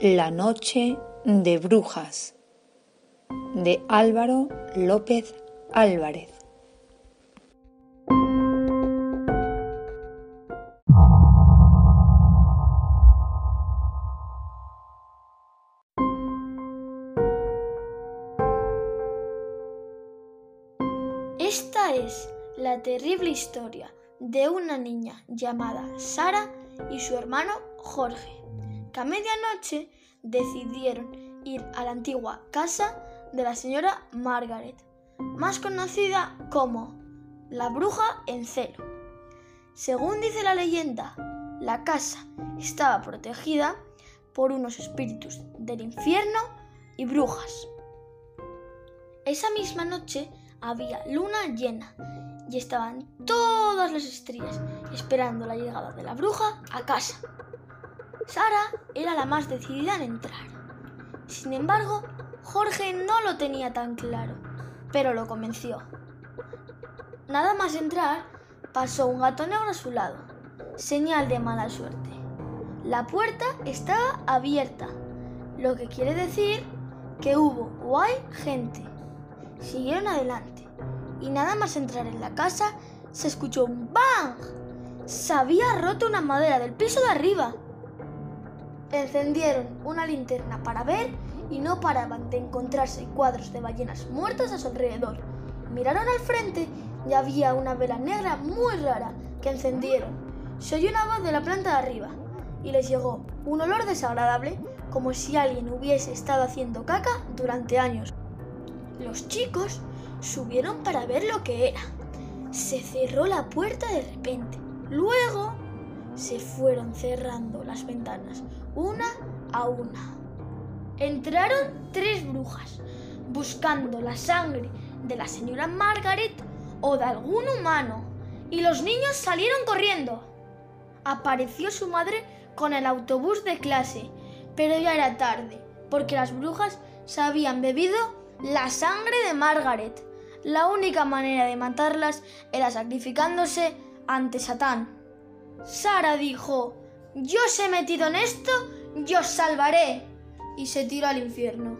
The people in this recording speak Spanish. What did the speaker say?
La noche de brujas de Álvaro López Álvarez. Esta es la terrible historia de una niña llamada Sara y su hermano Jorge, a medianoche decidieron ir a la antigua casa de la señora Margaret, más conocida como la bruja en celo. Según dice la leyenda, la casa estaba protegida por unos espíritus del infierno y brujas. Esa misma noche había luna llena y estaban todas las estrellas esperando la llegada de la bruja a casa. Sara era la más decidida en entrar. Sin embargo, Jorge no lo tenía tan claro, pero lo convenció. Nada más entrar, pasó un gato negro a su lado, señal de mala suerte. La puerta estaba abierta, lo que quiere decir que hubo o hay gente. Siguieron adelante y nada más entrar en la casa se escuchó un ¡bang! Se había roto una madera del piso de arriba. Encendieron una linterna para ver y no paraban de encontrarse cuadros de ballenas muertas a su alrededor. Miraron al frente y había una vela negra muy rara que encendieron. Se oyó una voz de la planta de arriba y les llegó un olor desagradable como si alguien hubiese estado haciendo caca durante años. Los chicos subieron para ver lo que era. Se cerró la puerta de repente. Luego se fueron cerrando las ventanas una a una. Entraron tres brujas buscando la sangre de la señora Margaret o de algún humano y los niños salieron corriendo. Apareció su madre con el autobús de clase, pero ya era tarde porque las brujas se habían bebido la sangre de Margaret. La única manera de matarlas era sacrificándose ante Satán. Sara dijo, yo os he metido en esto, yo os salvaré. Y se tiró al infierno.